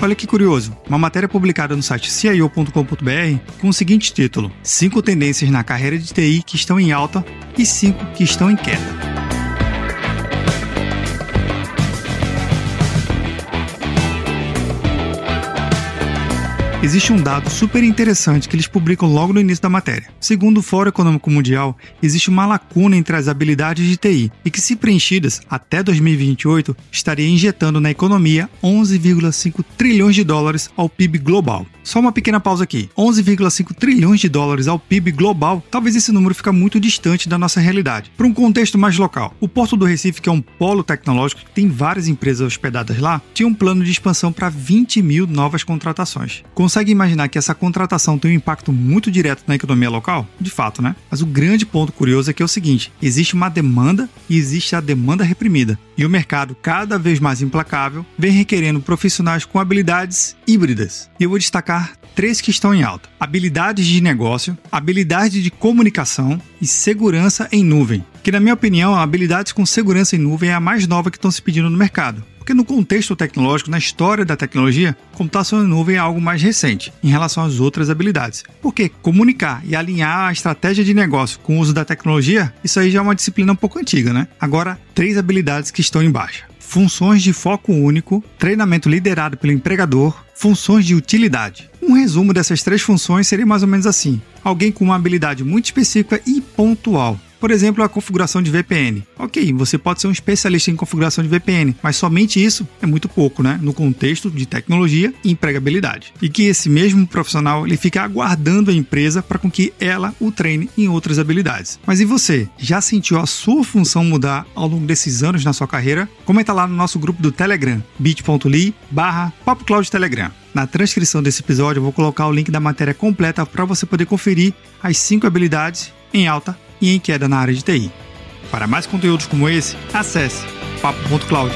Olha que curioso, uma matéria publicada no site CIO.com.br com o seguinte título: 5 tendências na carreira de TI que estão em alta e 5 que estão em queda. Existe um dado super interessante que eles publicam logo no início da matéria. Segundo o Fórum Econômico Mundial, existe uma lacuna entre as habilidades de TI e que, se preenchidas até 2028, estaria injetando na economia 11,5 trilhões de dólares ao PIB global. Só uma pequena pausa aqui. 11,5 trilhões de dólares ao PIB global, talvez esse número fique muito distante da nossa realidade. Para um contexto mais local, o Porto do Recife, que é um polo tecnológico que tem várias empresas hospedadas lá, tinha um plano de expansão para 20 mil novas contratações. Consegue imaginar que essa contratação tem um impacto muito direto na economia local? De fato, né? Mas o grande ponto curioso é que é o seguinte: existe uma demanda e existe a demanda reprimida. E o mercado, cada vez mais implacável, vem requerendo profissionais com habilidades híbridas. E eu vou destacar três que estão em alta: habilidades de negócio, habilidade de comunicação e segurança em nuvem. Que, na minha opinião, habilidades com segurança em nuvem é a mais nova que estão se pedindo no mercado. Porque no contexto tecnológico, na história da tecnologia, computação em nuvem é algo mais recente em relação às outras habilidades. Porque comunicar e alinhar a estratégia de negócio com o uso da tecnologia, isso aí já é uma disciplina um pouco antiga, né? Agora, três habilidades que estão em baixa. Funções de foco único, treinamento liderado pelo empregador, funções de utilidade. Um resumo dessas três funções seria mais ou menos assim: alguém com uma habilidade muito específica e pontual, por exemplo, a configuração de VPN. Ok, você pode ser um especialista em configuração de VPN, mas somente isso é muito pouco, né? No contexto de tecnologia e empregabilidade. E que esse mesmo profissional ele fica aguardando a empresa para com que ela o treine em outras habilidades. Mas e você? Já sentiu a sua função mudar ao longo desses anos na sua carreira? Comenta lá no nosso grupo do Telegram, bit.ly barra Telegram. Na transcrição desse episódio eu vou colocar o link da matéria completa para você poder conferir as 5 habilidades em alta e em queda na área de TI. Para mais conteúdos como esse, acesse papo.cloud.